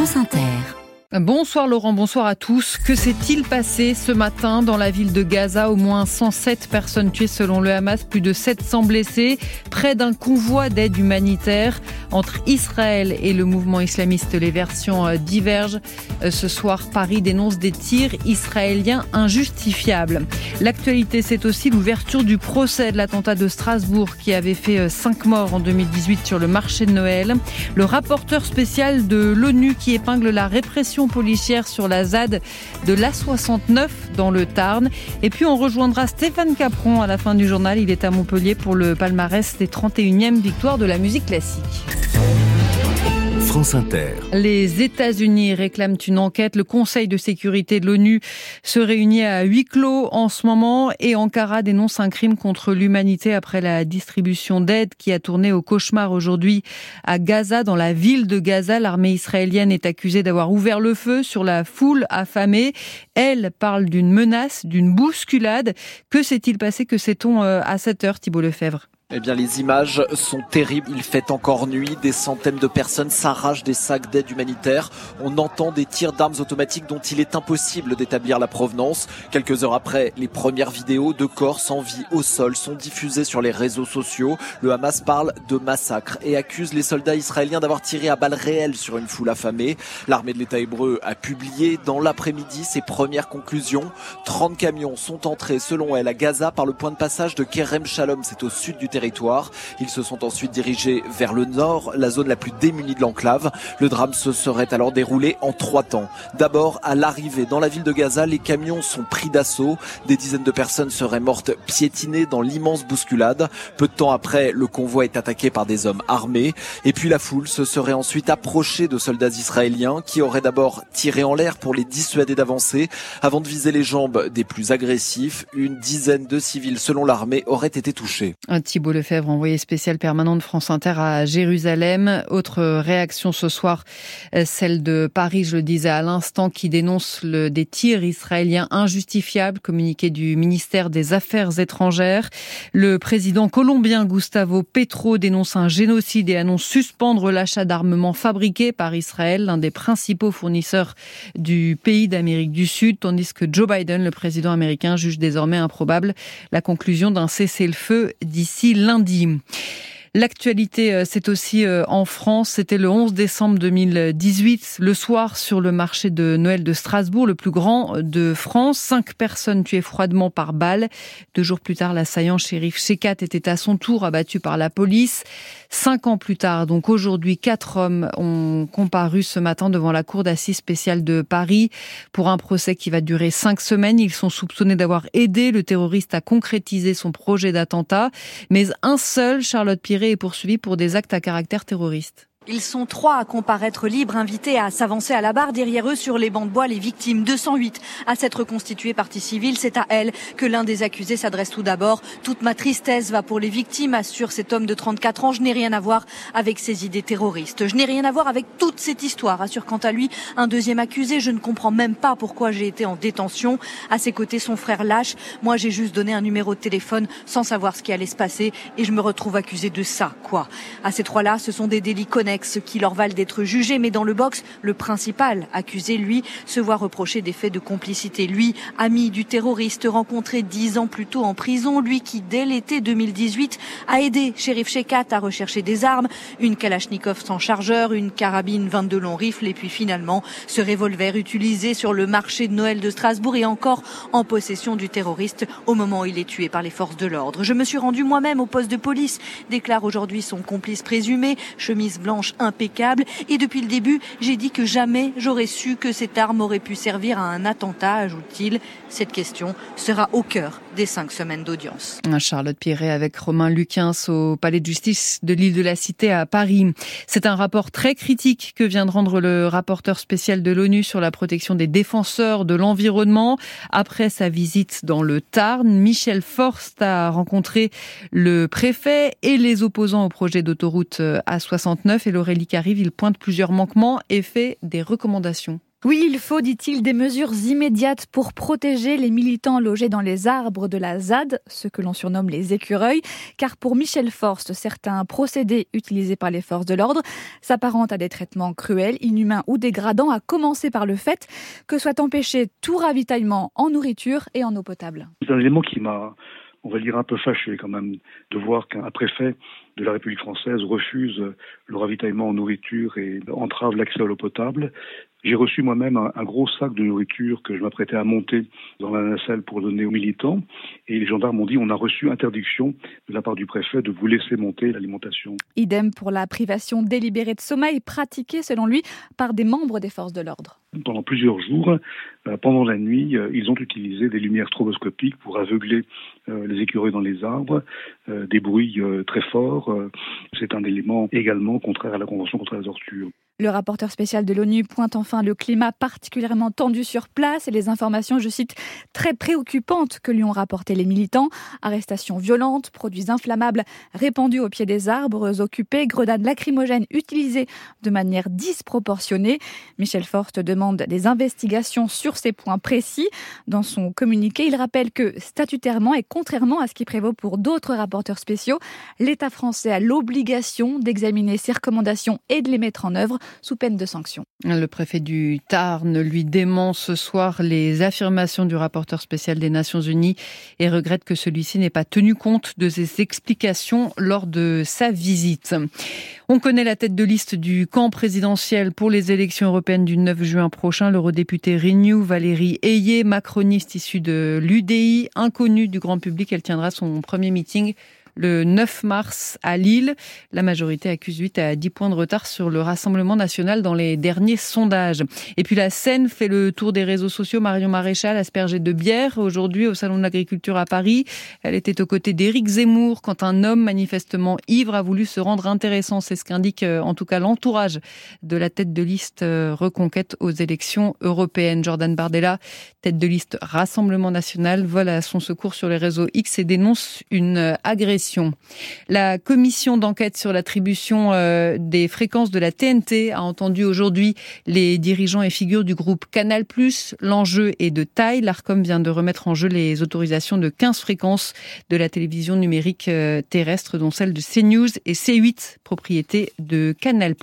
France Inter. Bonsoir Laurent, bonsoir à tous. Que s'est-il passé ce matin dans la ville de Gaza? Au moins 107 personnes tuées selon le Hamas, plus de 700 blessés, près d'un convoi d'aide humanitaire entre Israël et le mouvement islamiste. Les versions euh, divergent. Euh, ce soir, Paris dénonce des tirs israéliens injustifiables. L'actualité, c'est aussi l'ouverture du procès de l'attentat de Strasbourg qui avait fait 5 euh, morts en 2018 sur le marché de Noël. Le rapporteur spécial de l'ONU qui épingle la répression policière sur la ZAD de l'A69 dans le Tarn. Et puis on rejoindra Stéphane Capron à la fin du journal. Il est à Montpellier pour le palmarès des 31e victoires de la musique classique. Les États-Unis réclament une enquête. Le Conseil de sécurité de l'ONU se réunit à huis clos en ce moment et Ankara dénonce un crime contre l'humanité après la distribution d'aide qui a tourné au cauchemar aujourd'hui à Gaza, dans la ville de Gaza. L'armée israélienne est accusée d'avoir ouvert le feu sur la foule affamée. Elle parle d'une menace, d'une bousculade. Que s'est-il passé? Que sait-on euh, à cette heure, Thibault Lefebvre? Eh bien, les images sont terribles. Il fait encore nuit. Des centaines de personnes s'arrachent des sacs d'aide humanitaire. On entend des tirs d'armes automatiques dont il est impossible d'établir la provenance. Quelques heures après, les premières vidéos de corps sans vie au sol sont diffusées sur les réseaux sociaux. Le Hamas parle de massacre et accuse les soldats israéliens d'avoir tiré à balles réelles sur une foule affamée. L'armée de l'État hébreu a publié dans l'après-midi ses premières conclusions. 30 camions sont entrés, selon elle, à Gaza par le point de passage de Kerem Shalom. C'est au sud du territoire ils se sont ensuite dirigés vers le nord, la zone la plus démunie de l'enclave. Le drame se serait alors déroulé en trois temps. D'abord, à l'arrivée dans la ville de Gaza, les camions sont pris d'assaut. Des dizaines de personnes seraient mortes piétinées dans l'immense bousculade. Peu de temps après, le convoi est attaqué par des hommes armés. Et puis la foule se serait ensuite approchée de soldats israéliens qui auraient d'abord tiré en l'air pour les dissuader d'avancer avant de viser les jambes des plus agressifs. Une dizaine de civils, selon l'armée, auraient été touchés. Lefebvre, envoyé spécial permanent de France Inter à Jérusalem. Autre réaction ce soir, euh, celle de Paris, je le disais à l'instant, qui dénonce le, des tirs israéliens injustifiables, communiqué du ministère des Affaires étrangères. Le président colombien Gustavo Petro dénonce un génocide et annonce suspendre l'achat d'armements fabriqués par Israël, l'un des principaux fournisseurs du pays d'Amérique du Sud, tandis que Joe Biden, le président américain, juge désormais improbable la conclusion d'un cessez-le-feu d'ici lundi. L'actualité, euh, c'est aussi euh, en France. C'était le 11 décembre 2018, le soir, sur le marché de Noël de Strasbourg, le plus grand de France. Cinq personnes tuées froidement par balle. Deux jours plus tard, l'assaillant shérif Shekat était à son tour abattu par la police. Cinq ans plus tard, donc aujourd'hui, quatre hommes ont comparu ce matin devant la cour d'assises spéciale de Paris pour un procès qui va durer cinq semaines. Ils sont soupçonnés d'avoir aidé le terroriste à concrétiser son projet d'attentat. Mais un seul, Charlotte Piré, est poursuivi pour des actes à caractère terroriste. Ils sont trois à comparaître libres, invités à s'avancer à la barre. Derrière eux, sur les bancs de bois, les victimes. 208 à s'être constituées partie civile. C'est à elle que l'un des accusés s'adresse tout d'abord. Toute ma tristesse va pour les victimes, assure cet homme de 34 ans. Je n'ai rien à voir avec ces idées terroristes. Je n'ai rien à voir avec toute cette histoire, assure quant à lui un deuxième accusé. Je ne comprends même pas pourquoi j'ai été en détention. À ses côtés, son frère lâche. Moi, j'ai juste donné un numéro de téléphone sans savoir ce qui allait se passer et je me retrouve accusé de ça, quoi? À ces trois-là, ce sont des délits qui leur valent d'être jugés. Mais dans le box, le principal accusé, lui, se voit reprocher des faits de complicité. Lui, ami du terroriste rencontré dix ans plus tôt en prison, lui qui, dès l'été 2018, a aidé Shérif Shekat à rechercher des armes, une Kalachnikov sans chargeur, une carabine 22 long rifle et puis finalement ce revolver utilisé sur le marché de Noël de Strasbourg et encore en possession du terroriste au moment où il est tué par les forces de l'ordre. Je me suis rendu moi-même au poste de police, déclare aujourd'hui son complice présumé, chemise blanche impeccable. Et depuis le début, j'ai dit que jamais j'aurais su que cette arme aurait pu servir à un attentat, ajoute-t-il. Cette question sera au cœur des cinq semaines d'audience. Charlotte Pierret avec Romain Luquins au Palais de justice de l'île de la Cité à Paris. C'est un rapport très critique que vient de rendre le rapporteur spécial de l'ONU sur la protection des défenseurs de l'environnement. Après sa visite dans le Tarn, Michel Forst a rencontré le préfet et les opposants au projet d'autoroute A69 et le Aurélie Carive, il pointe plusieurs manquements et fait des recommandations. Oui, il faut, dit-il, des mesures immédiates pour protéger les militants logés dans les arbres de la ZAD, ce que l'on surnomme les écureuils, car pour Michel Forst, certains procédés utilisés par les forces de l'ordre s'apparentent à des traitements cruels, inhumains ou dégradants, à commencer par le fait que soit empêché tout ravitaillement en nourriture et en eau potable. C'est un élément qui m'a on va dire un peu fâché quand même de voir qu'un préfet de la République française refuse le ravitaillement en nourriture et entrave l'accès à l'eau potable. J'ai reçu moi-même un, gros sac de nourriture que je m'apprêtais à monter dans la nacelle pour donner aux militants. Et les gendarmes m'ont dit on a reçu interdiction de la part du préfet de vous laisser monter l'alimentation. Idem pour la privation délibérée de sommeil pratiquée, selon lui, par des membres des forces de l'ordre. Pendant plusieurs jours, euh, pendant la nuit, euh, ils ont utilisé des lumières stroboscopiques pour aveugler euh, les écureuils dans les arbres, des bruits très forts. C'est un élément également contraire à la Convention contre la torture. Le rapporteur spécial de l'ONU pointe enfin le climat particulièrement tendu sur place et les informations, je cite, très préoccupantes que lui ont rapporté les militants. Arrestations violentes, produits inflammables répandus au pied des arbres occupés, grenades lacrymogènes utilisées de manière disproportionnée. Michel Forst demande des investigations sur ces points précis. Dans son communiqué, il rappelle que statutairement et contrairement à ce qui prévaut pour d'autres rapporteurs spéciaux, l'État français a l'obligation d'examiner ces recommandations et de les mettre en œuvre sous peine de sanction. Le préfet du Tarn lui dément ce soir les affirmations du rapporteur spécial des Nations Unies et regrette que celui-ci n'ait pas tenu compte de ses explications lors de sa visite. On connaît la tête de liste du camp présidentiel pour les élections européennes du 9 juin prochain. L'eurodéputée Renew Valérie Ayé, macroniste issue de l'UDI, inconnue du grand public, elle tiendra son premier meeting le 9 mars à Lille. La majorité accuse 8 à 10 points de retard sur le Rassemblement national dans les derniers sondages. Et puis la scène fait le tour des réseaux sociaux. Marion Maréchal aspergée de bière aujourd'hui au Salon de l'Agriculture à Paris. Elle était aux côtés d'Éric Zemmour quand un homme manifestement ivre a voulu se rendre intéressant. C'est ce qu'indique euh, en tout cas l'entourage de la tête de liste euh, reconquête aux élections européennes. Jordan Bardella, tête de liste Rassemblement national, vole à son secours sur les réseaux X et dénonce une euh, la commission d'enquête sur l'attribution euh, des fréquences de la TNT a entendu aujourd'hui les dirigeants et figures du groupe Canal+. L'enjeu est de taille. L'ARCOM vient de remettre en jeu les autorisations de 15 fréquences de la télévision numérique euh, terrestre, dont celle de CNews et C8, propriété de Canal+.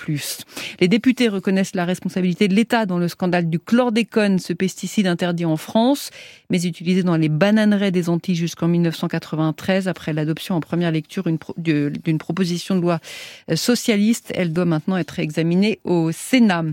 Les députés reconnaissent la responsabilité de l'État dans le scandale du chlordécone, ce pesticide interdit en France, mais utilisé dans les bananeraies des Antilles jusqu'en 1993 après l'adoption en première lecture d'une proposition de loi euh, socialiste. Elle doit maintenant être examinée au Sénat.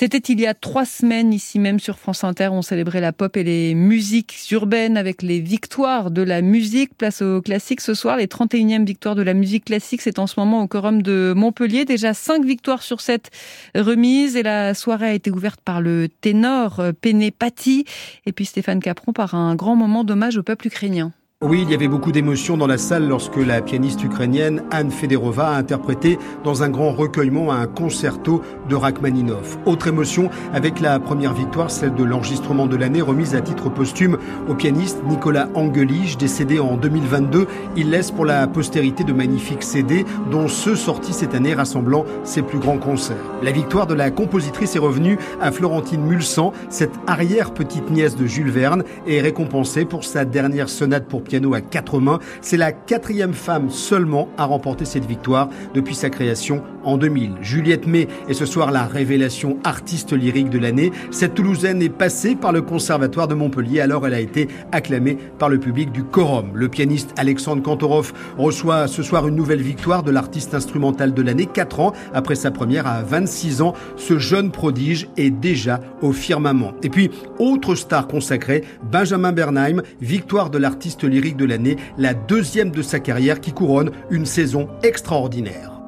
C'était il y a trois semaines, ici même sur France Inter, on célébrait la pop et les musiques urbaines avec les victoires de la musique. Place au classique ce soir, les 31e victoires de la musique classique, c'est en ce moment au Quorum de Montpellier. Déjà cinq victoires sur cette remise et la soirée a été ouverte par le ténor euh, Péné Patti et puis Stéphane Capron par un grand moment d'hommage au peuple ukrainien. Oui, il y avait beaucoup d'émotions dans la salle lorsque la pianiste ukrainienne Anne Federova a interprété dans un grand recueillement un concerto de Rachmaninoff. Autre émotion avec la première victoire, celle de l'enregistrement de l'année remise à titre posthume au pianiste Nicolas Angelige, décédé en 2022. Il laisse pour la postérité de magnifiques CD, dont ceux sortis cette année rassemblant ses plus grands concerts. La victoire de la compositrice est revenue à Florentine Mulsan, cette arrière-petite nièce de Jules Verne, et récompensée pour sa dernière sonate pour piano à quatre mains. C'est la quatrième femme seulement à remporter cette victoire depuis sa création en 2000. Juliette May est ce soir la révélation artiste lyrique de l'année. Cette Toulousaine est passée par le Conservatoire de Montpellier, alors elle a été acclamée par le public du Corum. Le pianiste Alexandre Kantorov reçoit ce soir une nouvelle victoire de l'artiste instrumental de l'année, quatre ans après sa première à 26 ans. Ce jeune prodige est déjà au firmament. Et puis, autre star consacrée, Benjamin Bernheim, victoire de l'artiste lyrique de l'année, la deuxième de sa carrière qui couronne une saison extraordinaire.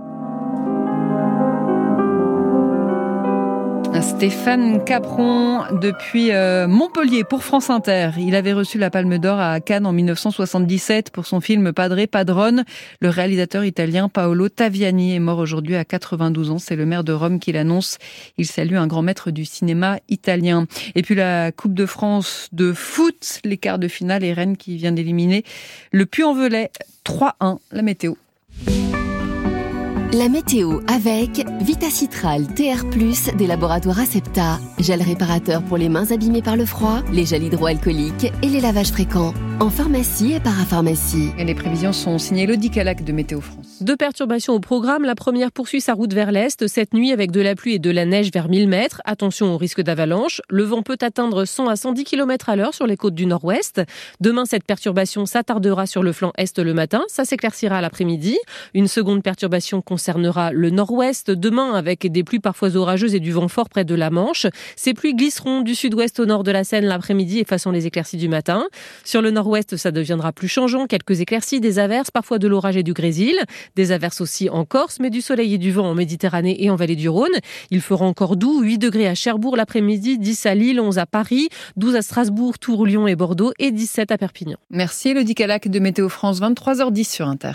Stéphane Capron depuis euh, Montpellier pour France Inter. Il avait reçu la Palme d'Or à Cannes en 1977 pour son film Padre Padrone. Le réalisateur italien Paolo Taviani est mort aujourd'hui à 92 ans. C'est le maire de Rome qui l'annonce. Il salue un grand maître du cinéma italien. Et puis la Coupe de France de foot, les quarts de finale et Rennes qui vient d'éliminer le Puy-en-Velay 3-1. La météo. La météo avec Vitacitral TR+, des laboratoires Acepta, gel réparateur pour les mains abîmées par le froid, les gels hydroalcooliques et les lavages fréquents. En pharmacie et parapharmacie. Et les prévisions sont signées Elodie Calac de Météo France. Deux perturbations au programme. La première poursuit sa route vers l'est cette nuit avec de la pluie et de la neige vers 1000 mètres. Attention au risque d'avalanche. Le vent peut atteindre 100 à 110 km à l'heure sur les côtes du nord-ouest. Demain, cette perturbation s'attardera sur le flanc est le matin. Ça s'éclaircira l'après-midi. Une seconde perturbation concernera le nord-ouest demain avec des pluies parfois orageuses et du vent fort près de la Manche. Ces pluies glisseront du sud-ouest au nord de la Seine l'après-midi et façon les éclaircies du matin. Sur le nord-ouest, ça deviendra plus changeant. Quelques éclaircies, des averses, parfois de l'orage et du grésil. Des averses aussi en Corse, mais du soleil et du vent en Méditerranée et en vallée du Rhône. Il fera encore doux, 8 degrés à Cherbourg l'après-midi, 10 à Lille, 11 à Paris, 12 à Strasbourg, Tours, Lyon et Bordeaux et 17 à Perpignan. Merci Elodie Calac de Météo France, 23h10 sur Inter.